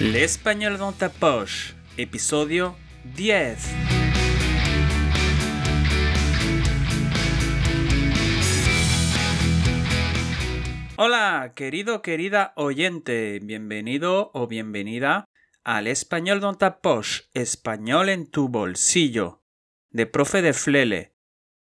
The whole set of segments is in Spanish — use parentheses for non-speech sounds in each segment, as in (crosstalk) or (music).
L'espagnol dans ta poche, episodio 10. Hola, querido, querida oyente, bienvenido o bienvenida al Español dans ta poche, español en tu bolsillo, de Profe de Flele,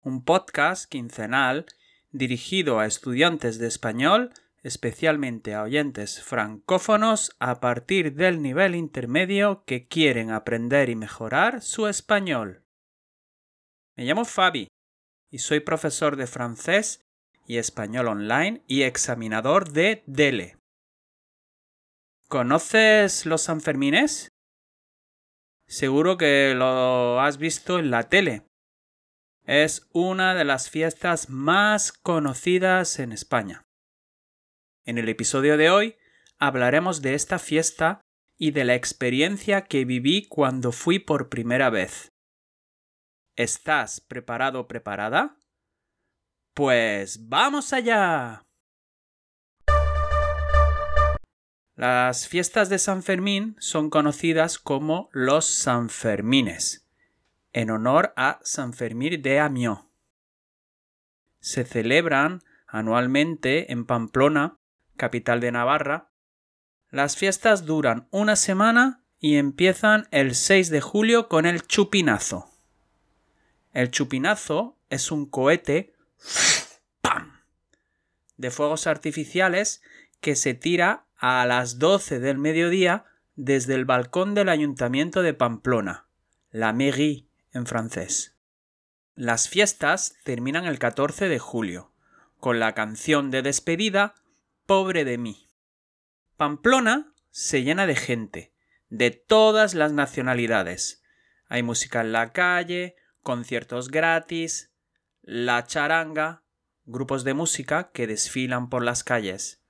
un podcast quincenal dirigido a estudiantes de español especialmente a oyentes francófonos a partir del nivel intermedio que quieren aprender y mejorar su español. Me llamo Fabi y soy profesor de francés y español online y examinador de DELE. ¿Conoces los Sanfermines? Seguro que lo has visto en la tele. Es una de las fiestas más conocidas en España. En el episodio de hoy hablaremos de esta fiesta y de la experiencia que viví cuando fui por primera vez. ¿Estás preparado o preparada? Pues vamos allá. Las fiestas de San Fermín son conocidas como los Sanfermines, en honor a San Fermín de Amiens. Se celebran anualmente en Pamplona capital de Navarra, las fiestas duran una semana y empiezan el 6 de julio con el chupinazo. El chupinazo es un cohete de fuegos artificiales que se tira a las 12 del mediodía desde el balcón del ayuntamiento de Pamplona, la mairie en francés. Las fiestas terminan el 14 de julio, con la canción de despedida Pobre de mí. Pamplona se llena de gente, de todas las nacionalidades. Hay música en la calle, conciertos gratis, la charanga, grupos de música que desfilan por las calles.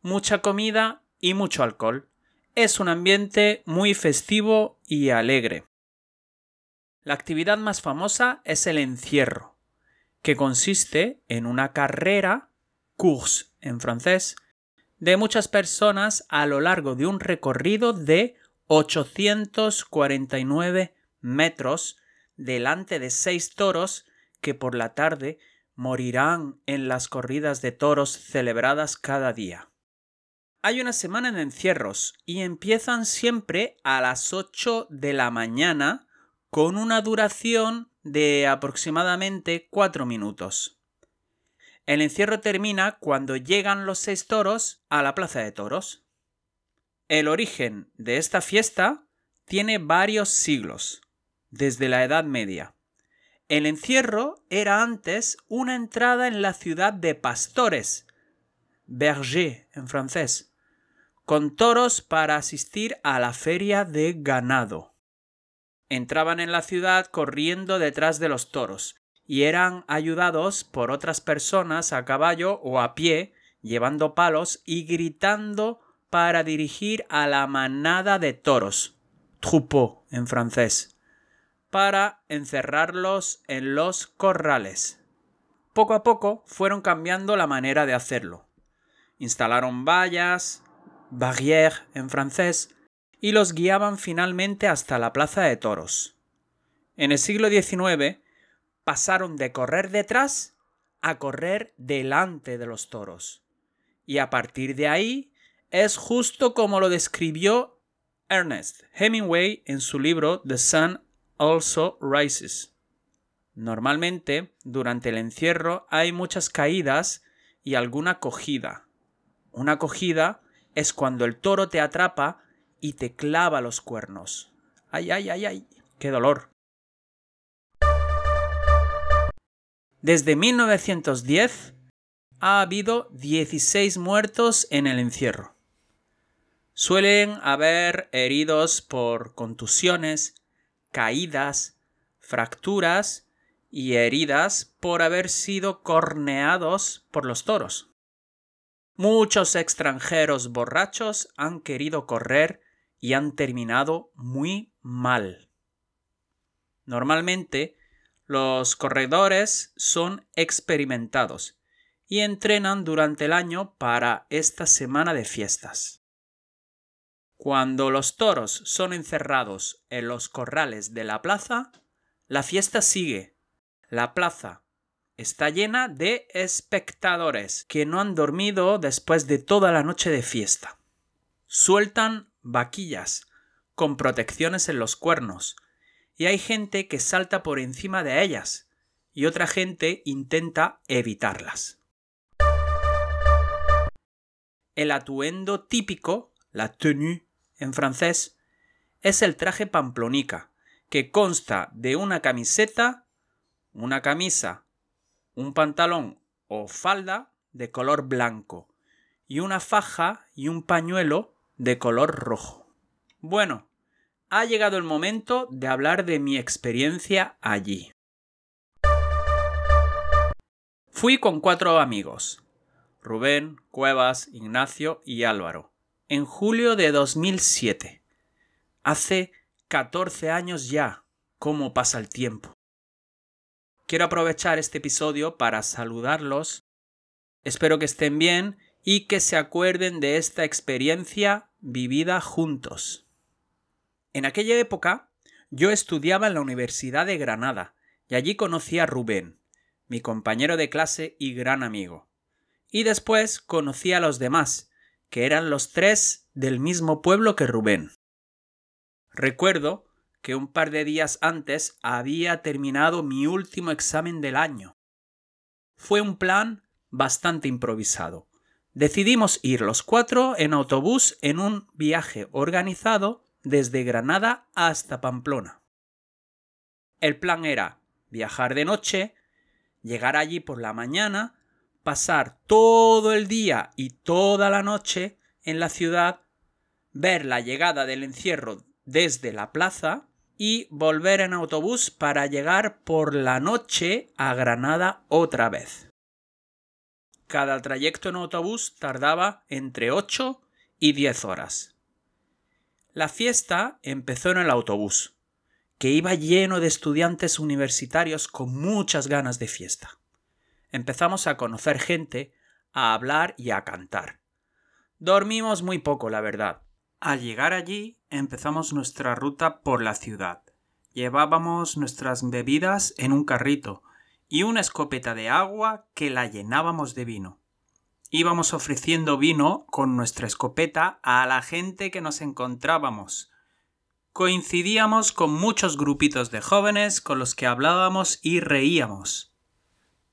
Mucha comida y mucho alcohol. Es un ambiente muy festivo y alegre. La actividad más famosa es el encierro, que consiste en una carrera course en francés, de muchas personas a lo largo de un recorrido de 849 metros delante de seis toros que por la tarde morirán en las corridas de toros celebradas cada día. Hay una semana de encierros y empiezan siempre a las 8 de la mañana con una duración de aproximadamente 4 minutos. El encierro termina cuando llegan los seis toros a la plaza de toros. El origen de esta fiesta tiene varios siglos, desde la Edad Media. El encierro era antes una entrada en la ciudad de pastores, berger en francés, con toros para asistir a la feria de ganado. Entraban en la ciudad corriendo detrás de los toros, y eran ayudados por otras personas a caballo o a pie, llevando palos y gritando para dirigir a la manada de toros, troupeau en francés, para encerrarlos en los corrales. Poco a poco fueron cambiando la manera de hacerlo. Instalaron vallas, barrières en francés, y los guiaban finalmente hasta la plaza de toros. En el siglo XIX pasaron de correr detrás a correr delante de los toros. Y a partir de ahí es justo como lo describió Ernest Hemingway en su libro The Sun Also Rises. Normalmente, durante el encierro hay muchas caídas y alguna cogida. Una cogida es cuando el toro te atrapa y te clava los cuernos. ¡Ay, ay, ay, ay! ¡Qué dolor! Desde 1910 ha habido 16 muertos en el encierro. Suelen haber heridos por contusiones, caídas, fracturas y heridas por haber sido corneados por los toros. Muchos extranjeros borrachos han querido correr y han terminado muy mal. Normalmente los corredores son experimentados y entrenan durante el año para esta semana de fiestas. Cuando los toros son encerrados en los corrales de la plaza, la fiesta sigue. La plaza está llena de espectadores que no han dormido después de toda la noche de fiesta. Sueltan vaquillas con protecciones en los cuernos, y hay gente que salta por encima de ellas, y otra gente intenta evitarlas. El atuendo típico, la tenue en francés, es el traje pamplonica, que consta de una camiseta, una camisa, un pantalón o falda de color blanco y una faja y un pañuelo de color rojo. Bueno, ha llegado el momento de hablar de mi experiencia allí. Fui con cuatro amigos, Rubén, Cuevas, Ignacio y Álvaro, en julio de 2007. Hace 14 años ya. ¿Cómo pasa el tiempo? Quiero aprovechar este episodio para saludarlos. Espero que estén bien y que se acuerden de esta experiencia vivida juntos. En aquella época yo estudiaba en la Universidad de Granada y allí conocí a Rubén, mi compañero de clase y gran amigo. Y después conocí a los demás, que eran los tres del mismo pueblo que Rubén. Recuerdo que un par de días antes había terminado mi último examen del año. Fue un plan bastante improvisado. Decidimos ir los cuatro en autobús en un viaje organizado desde Granada hasta Pamplona. El plan era viajar de noche, llegar allí por la mañana, pasar todo el día y toda la noche en la ciudad, ver la llegada del encierro desde la plaza y volver en autobús para llegar por la noche a Granada otra vez. Cada trayecto en autobús tardaba entre 8 y 10 horas. La fiesta empezó en el autobús que iba lleno de estudiantes universitarios con muchas ganas de fiesta. Empezamos a conocer gente, a hablar y a cantar. Dormimos muy poco, la verdad. Al llegar allí empezamos nuestra ruta por la ciudad. Llevábamos nuestras bebidas en un carrito y una escopeta de agua que la llenábamos de vino. Íbamos ofreciendo vino con nuestra escopeta a la gente que nos encontrábamos, coincidíamos con muchos grupitos de jóvenes con los que hablábamos y reíamos.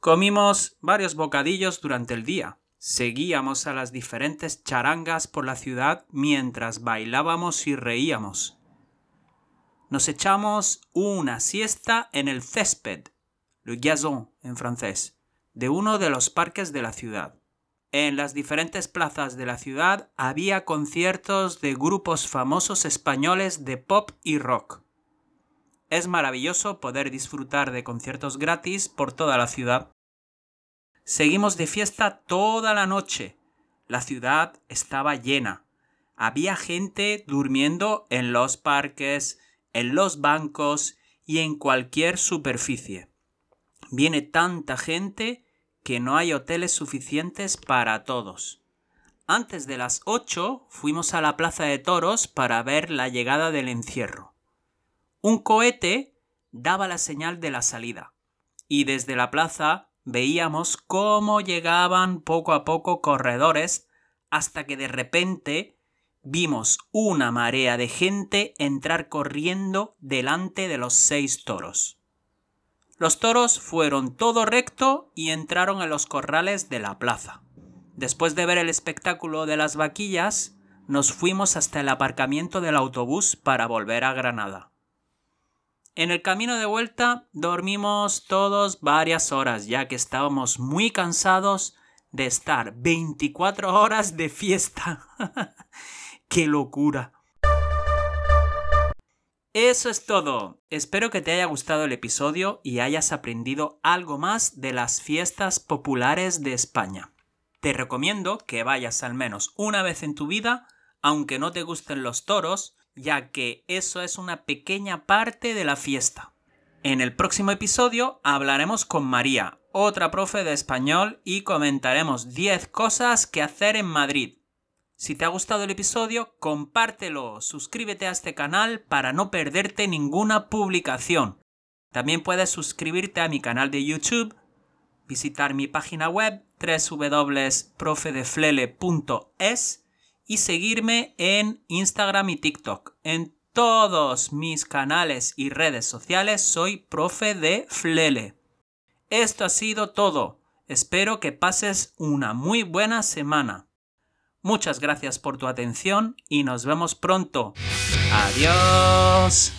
Comimos varios bocadillos durante el día. Seguíamos a las diferentes charangas por la ciudad mientras bailábamos y reíamos. Nos echamos una siesta en el césped, le gazon en francés, de uno de los parques de la ciudad. En las diferentes plazas de la ciudad había conciertos de grupos famosos españoles de pop y rock. Es maravilloso poder disfrutar de conciertos gratis por toda la ciudad. Seguimos de fiesta toda la noche. La ciudad estaba llena. Había gente durmiendo en los parques, en los bancos y en cualquier superficie. Viene tanta gente que no hay hoteles suficientes para todos. Antes de las ocho fuimos a la plaza de toros para ver la llegada del encierro. Un cohete daba la señal de la salida, y desde la plaza veíamos cómo llegaban poco a poco corredores hasta que de repente vimos una marea de gente entrar corriendo delante de los seis toros. Los toros fueron todo recto y entraron en los corrales de la plaza. Después de ver el espectáculo de las vaquillas, nos fuimos hasta el aparcamiento del autobús para volver a Granada. En el camino de vuelta dormimos todos varias horas, ya que estábamos muy cansados de estar 24 horas de fiesta. (laughs) ¡Qué locura! Eso es todo. Espero que te haya gustado el episodio y hayas aprendido algo más de las fiestas populares de España. Te recomiendo que vayas al menos una vez en tu vida, aunque no te gusten los toros, ya que eso es una pequeña parte de la fiesta. En el próximo episodio hablaremos con María, otra profe de español, y comentaremos 10 cosas que hacer en Madrid. Si te ha gustado el episodio, compártelo, suscríbete a este canal para no perderte ninguna publicación. También puedes suscribirte a mi canal de YouTube, visitar mi página web www.profedeflele.es y seguirme en Instagram y TikTok. En todos mis canales y redes sociales soy profe de Flele. Esto ha sido todo. Espero que pases una muy buena semana. Muchas gracias por tu atención y nos vemos pronto. Adiós.